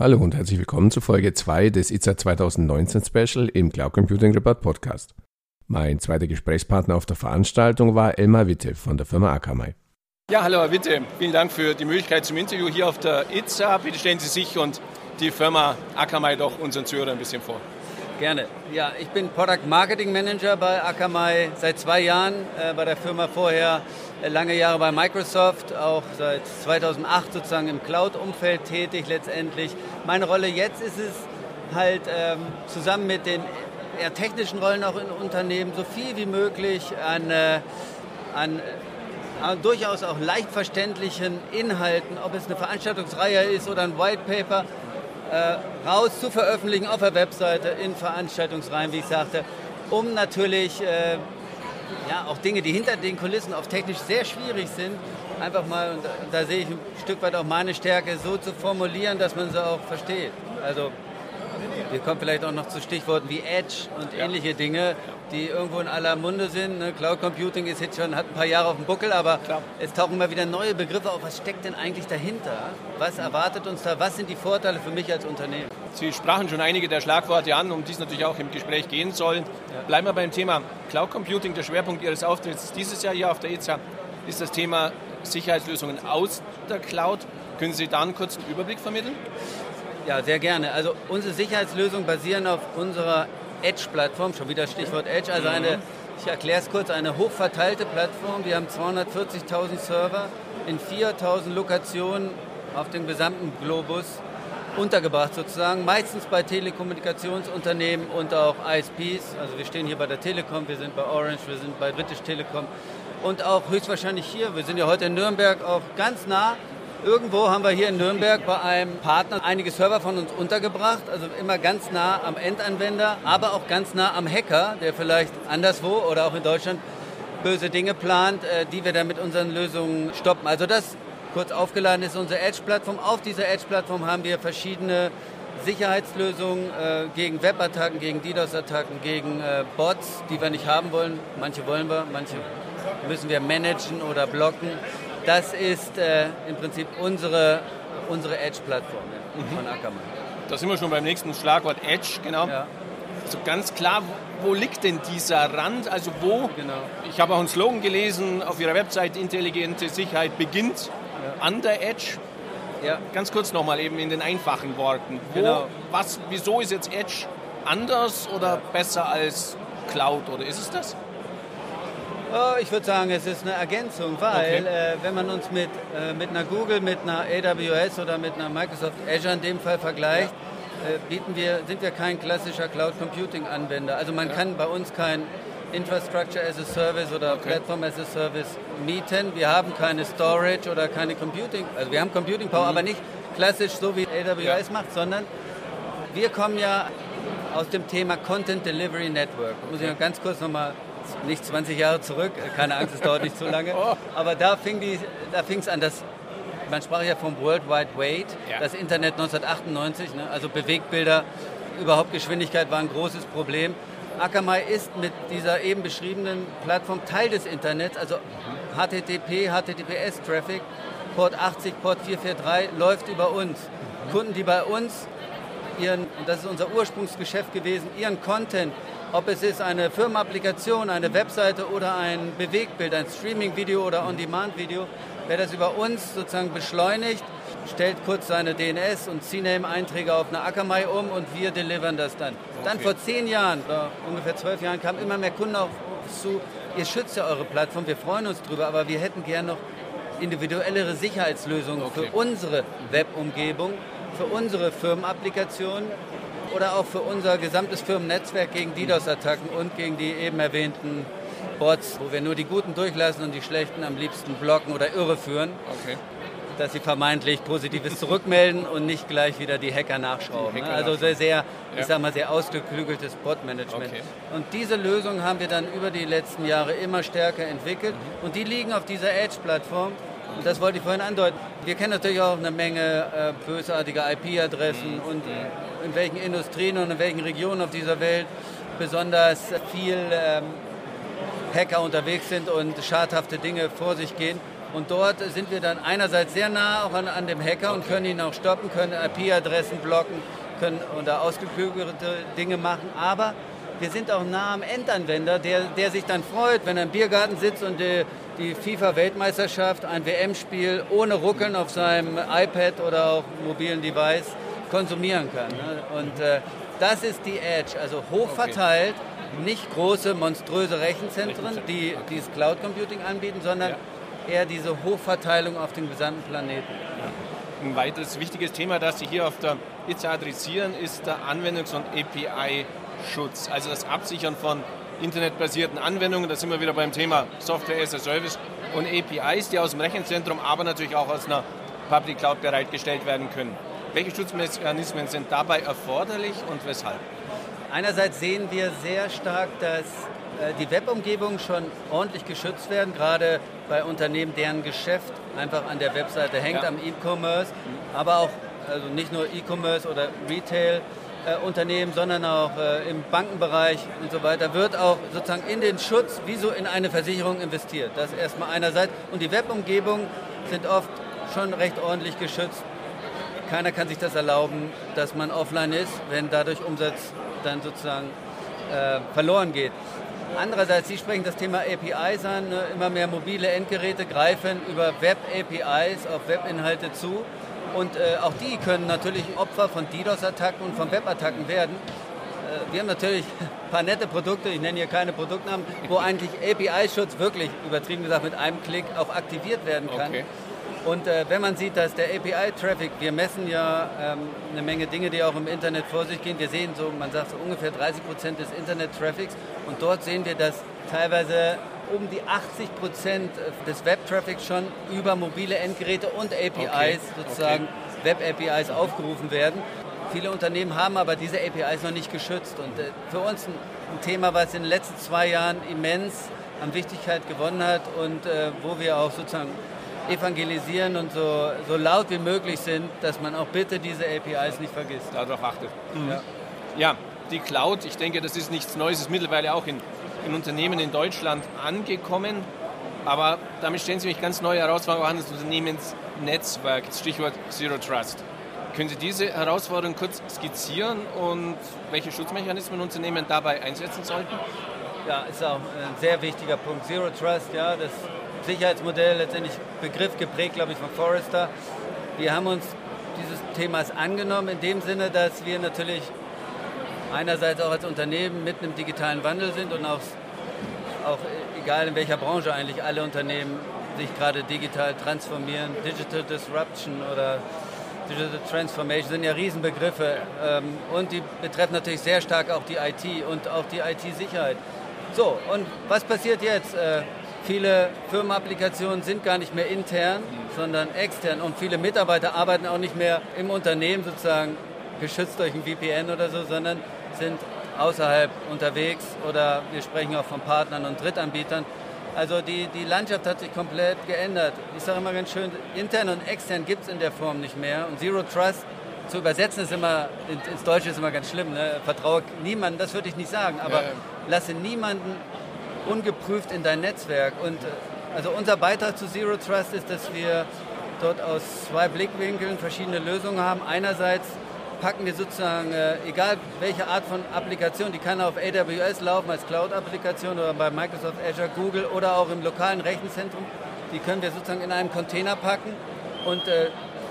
Hallo und herzlich willkommen zu Folge 2 des ITSA 2019 Special im Cloud Computing Report Podcast. Mein zweiter Gesprächspartner auf der Veranstaltung war Elmar Witte von der Firma Akamai. Ja, hallo Herr Witte, vielen Dank für die Möglichkeit zum Interview hier auf der ITSA. Bitte stellen Sie sich und die Firma Akamai doch unseren Zuhörern ein bisschen vor. Gerne. Ja, ich bin Product Marketing Manager bei Akamai seit zwei Jahren, äh, bei der Firma vorher äh, lange Jahre bei Microsoft, auch seit 2008 sozusagen im Cloud-Umfeld tätig letztendlich. Meine Rolle jetzt ist es halt ähm, zusammen mit den eher technischen Rollen auch in Unternehmen so viel wie möglich an, äh, an äh, durchaus auch leicht verständlichen Inhalten, ob es eine Veranstaltungsreihe ist oder ein White Paper, äh, raus zu veröffentlichen auf der Webseite in Veranstaltungsreihen, wie ich sagte, um natürlich äh, ja, auch Dinge, die hinter den Kulissen auf technisch sehr schwierig sind, einfach mal, und da, sehe ich ein Stück weit auch meine Stärke, so zu formulieren, dass man sie auch versteht. Also wir kommen vielleicht auch noch zu Stichworten wie Edge und ähnliche Dinge, die irgendwo in aller Munde sind. Ne? Cloud Computing ist jetzt schon, hat ein paar Jahre auf dem Buckel, aber Klar. es tauchen immer wieder neue Begriffe auf. Was steckt denn eigentlich dahinter? Was erwartet uns da? Was sind die Vorteile für mich als Unternehmen? Sie sprachen schon einige der Schlagworte an, um die es natürlich auch im Gespräch gehen soll. Ja. Bleiben wir beim Thema Cloud Computing. Der Schwerpunkt Ihres Auftritts dieses Jahr hier auf der EZA ist das Thema Sicherheitslösungen aus der Cloud. Können Sie da einen kurzen Überblick vermitteln? Ja, sehr gerne. Also unsere Sicherheitslösungen basieren auf unserer Edge-Plattform, schon wieder Stichwort Edge, also eine, ich erkläre es kurz, eine hochverteilte Plattform. Wir haben 240.000 Server in 4.000 Lokationen auf dem gesamten Globus untergebracht sozusagen, meistens bei Telekommunikationsunternehmen und auch ISPs. Also wir stehen hier bei der Telekom, wir sind bei Orange, wir sind bei British Telekom und auch höchstwahrscheinlich hier. Wir sind ja heute in Nürnberg auch ganz nah Irgendwo haben wir hier in Nürnberg bei einem Partner einige Server von uns untergebracht, also immer ganz nah am Endanwender, aber auch ganz nah am Hacker, der vielleicht anderswo oder auch in Deutschland böse Dinge plant, äh, die wir dann mit unseren Lösungen stoppen. Also das kurz aufgeladen ist unsere Edge-Plattform. Auf dieser Edge-Plattform haben wir verschiedene Sicherheitslösungen äh, gegen Webattacken, gegen DDoS-Attacken, gegen äh, Bots, die wir nicht haben wollen. Manche wollen wir, manche müssen wir managen oder blocken. Das ist äh, im Prinzip unsere, unsere Edge-Plattform ja, mhm. von Ackermann. Da sind wir schon beim nächsten Schlagwort Edge, genau. Ja. Also ganz klar, wo liegt denn dieser Rand? Also wo? Genau. Ich habe auch einen Slogan gelesen auf Ihrer Website, intelligente Sicherheit beginnt ja. an der Edge. Ja. Ganz kurz nochmal eben in den einfachen Worten. Wo, genau. was, wieso ist jetzt Edge anders oder besser als Cloud oder ist es das? Oh, ich würde sagen, es ist eine Ergänzung, weil okay. äh, wenn man uns mit, äh, mit einer Google, mit einer AWS oder mit einer Microsoft Azure in dem Fall vergleicht, ja. äh, bieten wir, sind wir kein klassischer Cloud Computing Anwender. Also man ja. kann bei uns kein Infrastructure as a Service oder okay. Platform as a Service mieten. Wir haben keine Storage oder keine Computing, also wir haben Computing Power, mhm. aber nicht klassisch so wie AWS ja. macht, sondern wir kommen ja aus dem Thema Content Delivery Network. Muss ich noch ganz kurz nochmal nicht 20 Jahre zurück, keine Angst, es dauert nicht so lange. Oh. Aber da fing es an, dass man sprach ja vom World Wide Wait, ja. das Internet 1998, ne? also Bewegbilder, überhaupt Geschwindigkeit war ein großes Problem. Akamai ist mit dieser eben beschriebenen Plattform Teil des Internets, also HTTP, HTTPS-Traffic, Port 80, Port 443 läuft über uns. Kunden, die bei uns ihren, und das ist unser Ursprungsgeschäft gewesen, ihren Content ob es ist eine Firmenapplikation, eine Webseite oder ein Bewegbild, ein Streaming-Video oder On-Demand-Video, wer das über uns sozusagen beschleunigt, stellt kurz seine DNS- und CNAME-Einträge auf eine Akamai um und wir delivern das dann. Okay. Dann vor zehn Jahren, oder ungefähr zwölf Jahren, kamen immer mehr Kunden auf uns zu, ihr schützt ja eure Plattform, wir freuen uns drüber, aber wir hätten gern noch individuellere Sicherheitslösungen okay. für unsere Webumgebung, für unsere Firmenapplikationen oder auch für unser gesamtes Firmennetzwerk gegen DDoS-Attacken und gegen die eben erwähnten Bots, wo wir nur die Guten durchlassen und die Schlechten am liebsten blocken oder irreführen. Okay. Dass sie vermeintlich Positives zurückmelden und nicht gleich wieder die Hacker nachschrauben. Die Hacker also sehr, sehr, ja. ich sag mal, sehr ausgeklügeltes Bot-Management. Okay. Und diese Lösung haben wir dann über die letzten Jahre immer stärker entwickelt. Mhm. Und die liegen auf dieser Edge-Plattform. Und das wollte ich vorhin andeuten. Wir kennen natürlich auch eine Menge äh, bösartiger IP-Adressen mhm. und äh, in welchen Industrien und in welchen Regionen auf dieser Welt besonders viel ähm, Hacker unterwegs sind und schadhafte Dinge vor sich gehen. Und dort sind wir dann einerseits sehr nah auch an, an dem Hacker okay. und können ihn auch stoppen, können IP-Adressen blocken, können oder ausgeklügelte Dinge machen. Aber wir sind auch nah am Endanwender, der, der sich dann freut, wenn er im Biergarten sitzt und die, die FIFA-Weltmeisterschaft, ein WM-Spiel ohne Ruckeln auf seinem iPad oder auch mobilen Device konsumieren kann. Ne? Und äh, das ist die Edge, also hoch verteilt, nicht große, monströse Rechenzentren, die dieses Cloud Computing anbieten, sondern eher diese Hochverteilung auf den gesamten Planeten. Ein weiteres wichtiges Thema, das Sie hier auf der ITSA adressieren, ist der Anwendungs- und API-Schutz, also das Absichern von internetbasierten Anwendungen. Da sind wir wieder beim Thema Software as a Service und APIs, die aus dem Rechenzentrum, aber natürlich auch aus einer Public Cloud bereitgestellt werden können. Welche Schutzmechanismen sind dabei erforderlich und weshalb? Einerseits sehen wir sehr stark, dass äh, die Webumgebungen schon ordentlich geschützt werden, gerade bei Unternehmen, deren Geschäft einfach an der Webseite hängt, ja. am E-Commerce, aber auch also nicht nur E-Commerce oder Retail. Äh, Unternehmen, sondern auch äh, im Bankenbereich und so weiter, wird auch sozusagen in den Schutz wie so in eine Versicherung investiert. Das erstmal einerseits. Und die Webumgebungen sind oft schon recht ordentlich geschützt. Keiner kann sich das erlauben, dass man offline ist, wenn dadurch Umsatz dann sozusagen äh, verloren geht. Andererseits, Sie sprechen das Thema APIs an. Ne? Immer mehr mobile Endgeräte greifen über Web-APIs auf Webinhalte zu. Und äh, auch die können natürlich Opfer von DDoS-Attacken und von Web-Attacken werden. Äh, wir haben natürlich ein paar nette Produkte, ich nenne hier keine Produktnamen, wo eigentlich API-Schutz wirklich, übertrieben gesagt, mit einem Klick auch aktiviert werden kann. Okay. Und äh, wenn man sieht, dass der API-Traffic, wir messen ja ähm, eine Menge Dinge, die auch im Internet vor sich gehen. Wir sehen so, man sagt so ungefähr 30 Prozent des Internet-Traffics. Und dort sehen wir, dass teilweise um die 80 Prozent des Web-Traffics schon über mobile Endgeräte und APIs okay. sozusagen okay. Web-APIs aufgerufen werden. Viele Unternehmen haben aber diese APIs noch nicht geschützt. Und äh, für uns ein, Thema, was in den letzten zwei Jahren immens an Wichtigkeit gewonnen hat und äh, wo wir auch sozusagen evangelisieren und so, so laut wie möglich sind, dass man auch bitte diese APIs nicht vergisst. Darauf achtet. Mhm. Ja. ja, die Cloud, ich denke, das ist nichts Neues, ist mittlerweile auch in, in Unternehmen in Deutschland angekommen. Aber damit stellen Sie mich ganz neue Herausforderungen an das Unternehmensnetzwerk, Stichwort Zero Trust. Können Sie diese Herausforderung kurz skizzieren und welche Schutzmechanismen Unternehmen dabei einsetzen sollten? Ja, ist auch ein sehr wichtiger Punkt. Zero Trust, ja, das Sicherheitsmodell, letztendlich Begriff geprägt, glaube ich, von Forrester. Wir haben uns dieses Themas angenommen in dem Sinne, dass wir natürlich einerseits auch als Unternehmen mitten im digitalen Wandel sind und auch, auch egal in welcher Branche eigentlich alle Unternehmen sich gerade digital transformieren. Digital Disruption oder Digital Transformation sind ja Riesenbegriffe ähm, und die betreffen natürlich sehr stark auch die IT und auch die IT-Sicherheit. So, und was passiert jetzt? Äh, Viele Firmenapplikationen sind gar nicht mehr intern, sondern extern und viele Mitarbeiter arbeiten auch nicht mehr im Unternehmen sozusagen geschützt durch ein VPN oder so, sondern sind außerhalb unterwegs oder wir sprechen auch von Partnern und Drittanbietern. Also die, die Landschaft hat sich komplett geändert. Ich sage immer ganz schön, intern und extern gibt es in der Form nicht mehr. Und Zero Trust zu übersetzen ist immer, ins Deutsche ist immer ganz schlimm. Ne? Vertraue niemanden, das würde ich nicht sagen, aber ja. lasse niemanden ungeprüft in dein Netzwerk. Und also unser Beitrag zu Zero Trust ist, dass wir dort aus zwei Blickwinkeln verschiedene Lösungen haben. Einerseits packen wir sozusagen, äh, egal welche Art von Applikation, die kann auf AWS laufen als Cloud-Applikation oder bei Microsoft Azure, Google oder auch im lokalen Rechenzentrum, die können wir sozusagen in einem Container packen und äh,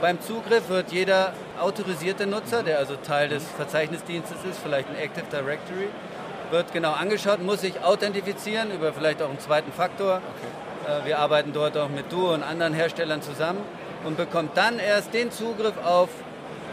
beim Zugriff wird jeder autorisierte Nutzer, der also Teil des Verzeichnisdienstes ist, vielleicht ein Active Directory, wird genau angeschaut, muss sich authentifizieren über vielleicht auch einen zweiten Faktor. Okay. Äh, wir arbeiten dort auch mit Duo und anderen Herstellern zusammen und bekommt dann erst den Zugriff auf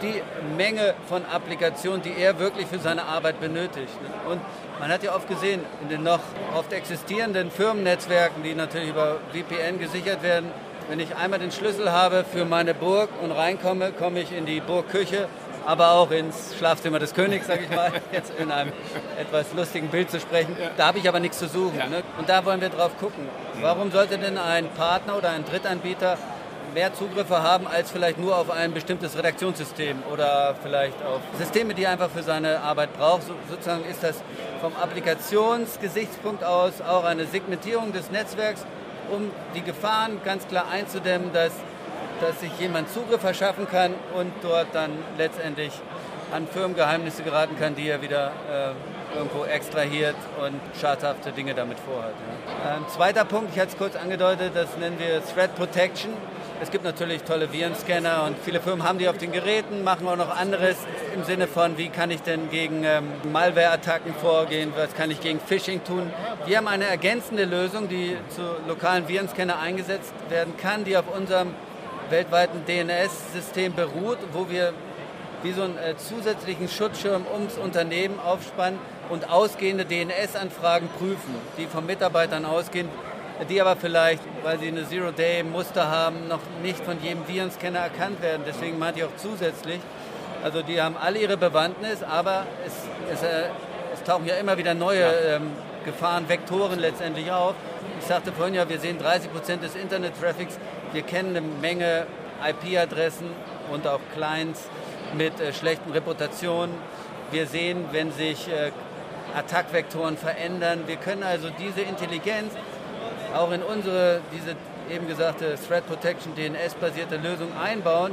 die Menge von Applikationen, die er wirklich für seine Arbeit benötigt. Und man hat ja oft gesehen, in den noch oft existierenden Firmennetzwerken, die natürlich über VPN gesichert werden, wenn ich einmal den Schlüssel habe für meine Burg und reinkomme, komme ich in die Burgküche aber auch ins Schlafzimmer des Königs, sage ich mal, jetzt in einem etwas lustigen Bild zu sprechen. Ja. Da habe ich aber nichts zu suchen. Ja. Ne? Und da wollen wir drauf gucken. Warum sollte denn ein Partner oder ein Drittanbieter mehr Zugriffe haben als vielleicht nur auf ein bestimmtes Redaktionssystem oder vielleicht auf Systeme, die er einfach für seine Arbeit braucht. So, sozusagen ist das vom Applikationsgesichtspunkt aus auch eine Segmentierung des Netzwerks um die Gefahren ganz klar einzudämmen, dass, dass sich jemand Zugriff verschaffen kann und dort dann letztendlich an Firmengeheimnisse geraten kann, die er wieder äh, irgendwo extrahiert und schadhafte Dinge damit vorhat. Ja. Ähm, zweiter Punkt, ich hatte es kurz angedeutet, das nennen wir Threat Protection. Es gibt natürlich tolle Virenscanner und viele Firmen haben die auf den Geräten, machen auch noch anderes im Sinne von, wie kann ich denn gegen ähm, Malware-Attacken vorgehen, was kann ich gegen Phishing tun. Wir haben eine ergänzende Lösung, die zu lokalen Virenscanner eingesetzt werden kann, die auf unserem weltweiten DNS-System beruht, wo wir wie so einen äh, zusätzlichen Schutzschirm ums Unternehmen aufspannen und ausgehende DNS-Anfragen prüfen, die von Mitarbeitern ausgehen, die aber vielleicht, weil sie eine Zero-Day-Muster haben, noch nicht von jedem Virenscanner erkannt werden. Deswegen meinte ich auch zusätzlich. Also die haben alle ihre Bewandtnis, aber es, es, äh, es tauchen ja immer wieder neue ja. ähm, Gefahren, Vektoren letztendlich auf. Ich sagte vorhin ja, wir sehen 30 Prozent des Internet-Traffics. Wir kennen eine Menge IP-Adressen und auch Clients mit äh, schlechten Reputationen. Wir sehen, wenn sich äh, Attackvektoren verändern. Wir können also diese Intelligenz auch in unsere, diese eben gesagte Threat Protection DNS-basierte Lösung einbauen.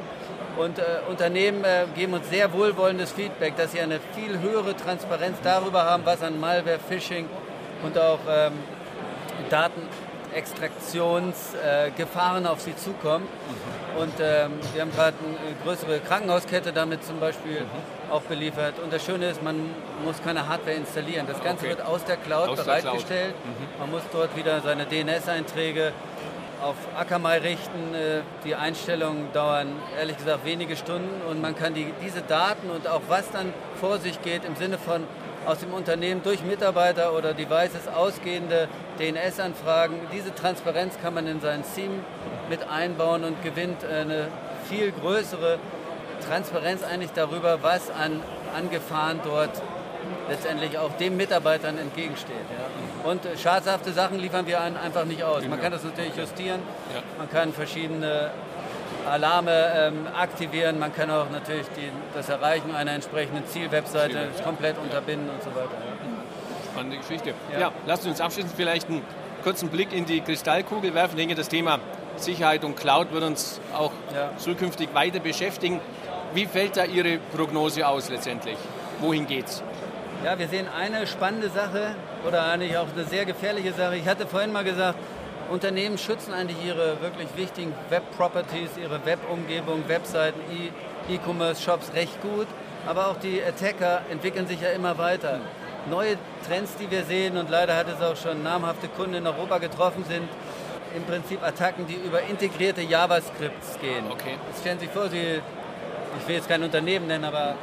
Und äh, Unternehmen äh, geben uns sehr wohlwollendes Feedback, dass sie eine viel höhere Transparenz darüber haben, was an Malware, Phishing und auch ähm, Datenextraktionsgefahren äh, auf sie zukommen. Mhm. Und ähm, wir haben gerade eine größere Krankenhauskette damit zum Beispiel mhm. auch beliefert. Und das Schöne ist, man muss keine Hardware installieren. Das Ganze okay. wird aus der Cloud aus bereitgestellt. Der Cloud. Mhm. Man muss dort wieder seine DNS-Einträge auf Akamai richten. Äh, die Einstellungen dauern ehrlich gesagt wenige Stunden und man kann die, diese Daten und auch was dann vor sich geht im Sinne von aus dem Unternehmen durch Mitarbeiter oder Devices ausgehende DNS-Anfragen. Diese Transparenz kann man in sein Team mit einbauen und gewinnt eine viel größere Transparenz eigentlich darüber, was an, an Gefahren dort letztendlich auch den Mitarbeitern entgegensteht. Ja. Und schadhafte Sachen liefern wir einfach nicht aus. Man kann das natürlich justieren, man kann verschiedene Alarme ähm, aktivieren. Man kann auch natürlich die, das Erreichen einer entsprechenden Zielwebseite komplett unterbinden und so weiter. Spannende Geschichte. Ja, ja lasst uns abschließend vielleicht einen kurzen Blick in die Kristallkugel werfen. Ich denke, das Thema Sicherheit und Cloud wird uns auch ja. zukünftig weiter beschäftigen. Wie fällt da Ihre Prognose aus letztendlich? Wohin geht's? Ja, wir sehen eine spannende Sache oder eigentlich auch eine sehr gefährliche Sache. Ich hatte vorhin mal gesagt, Unternehmen schützen eigentlich ihre wirklich wichtigen Web-Properties, ihre Web-Umgebung, Webseiten, E-Commerce-Shops recht gut. Aber auch die Attacker entwickeln sich ja immer weiter. Neue Trends, die wir sehen, und leider hat es auch schon namhafte Kunden in Europa getroffen, sind im Prinzip Attacken, die über integrierte JavaScripts gehen. Okay. Jetzt stellen Sie sich vor, Sie, ich will jetzt kein Unternehmen nennen, aber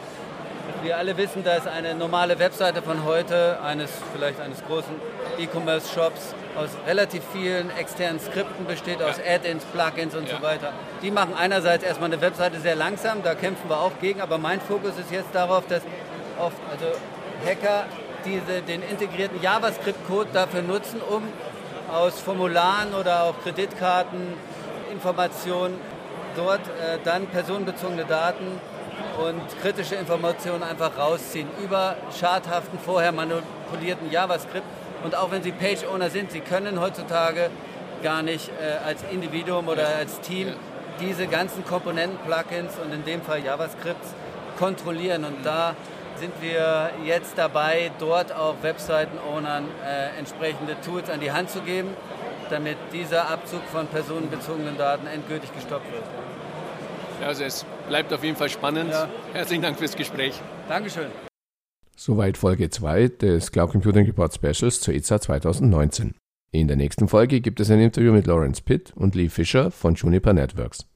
wir alle wissen, dass eine normale Webseite von heute, eines vielleicht eines großen E-Commerce-Shops, aus relativ vielen externen Skripten besteht, aus Add-ins, Plugins und ja. so weiter. Die machen einerseits erstmal eine Webseite sehr langsam, da kämpfen wir auch gegen, aber mein Fokus ist jetzt darauf, dass oft, also Hacker diese, den integrierten JavaScript-Code dafür nutzen, um aus Formularen oder auch Kreditkarteninformationen dort äh, dann personenbezogene Daten und kritische Informationen einfach rausziehen über schadhaften, vorher manipulierten JavaScript. Und auch wenn Sie Page-Owner sind, Sie können heutzutage gar nicht äh, als Individuum oder als Team diese ganzen Komponenten, Plugins und in dem Fall JavaScripts kontrollieren. Und da sind wir jetzt dabei, dort auch Webseiten-Ownern äh, entsprechende Tools an die Hand zu geben, damit dieser Abzug von personenbezogenen Daten endgültig gestoppt wird. Also es bleibt auf jeden Fall spannend. Ja. Herzlichen Dank fürs Gespräch. Dankeschön. Soweit Folge 2 des Cloud Computing Report Specials zur ITSA 2019. In der nächsten Folge gibt es ein Interview mit Lawrence Pitt und Lee Fischer von Juniper Networks.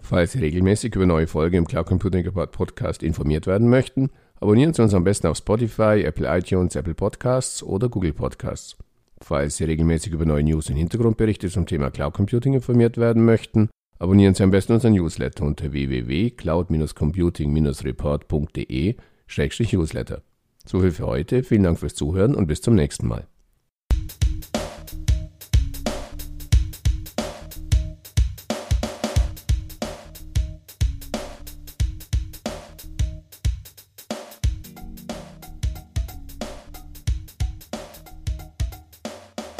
Falls Sie regelmäßig über neue Folgen im Cloud Computing Report Podcast informiert werden möchten, abonnieren Sie uns am besten auf Spotify, Apple iTunes, Apple Podcasts oder Google Podcasts. Falls Sie regelmäßig über neue News und Hintergrundberichte zum Thema Cloud Computing informiert werden möchten, Abonnieren Sie am besten unseren Newsletter unter www.cloud-computing-report.de-newsletter. So viel für heute, vielen Dank fürs Zuhören und bis zum nächsten Mal.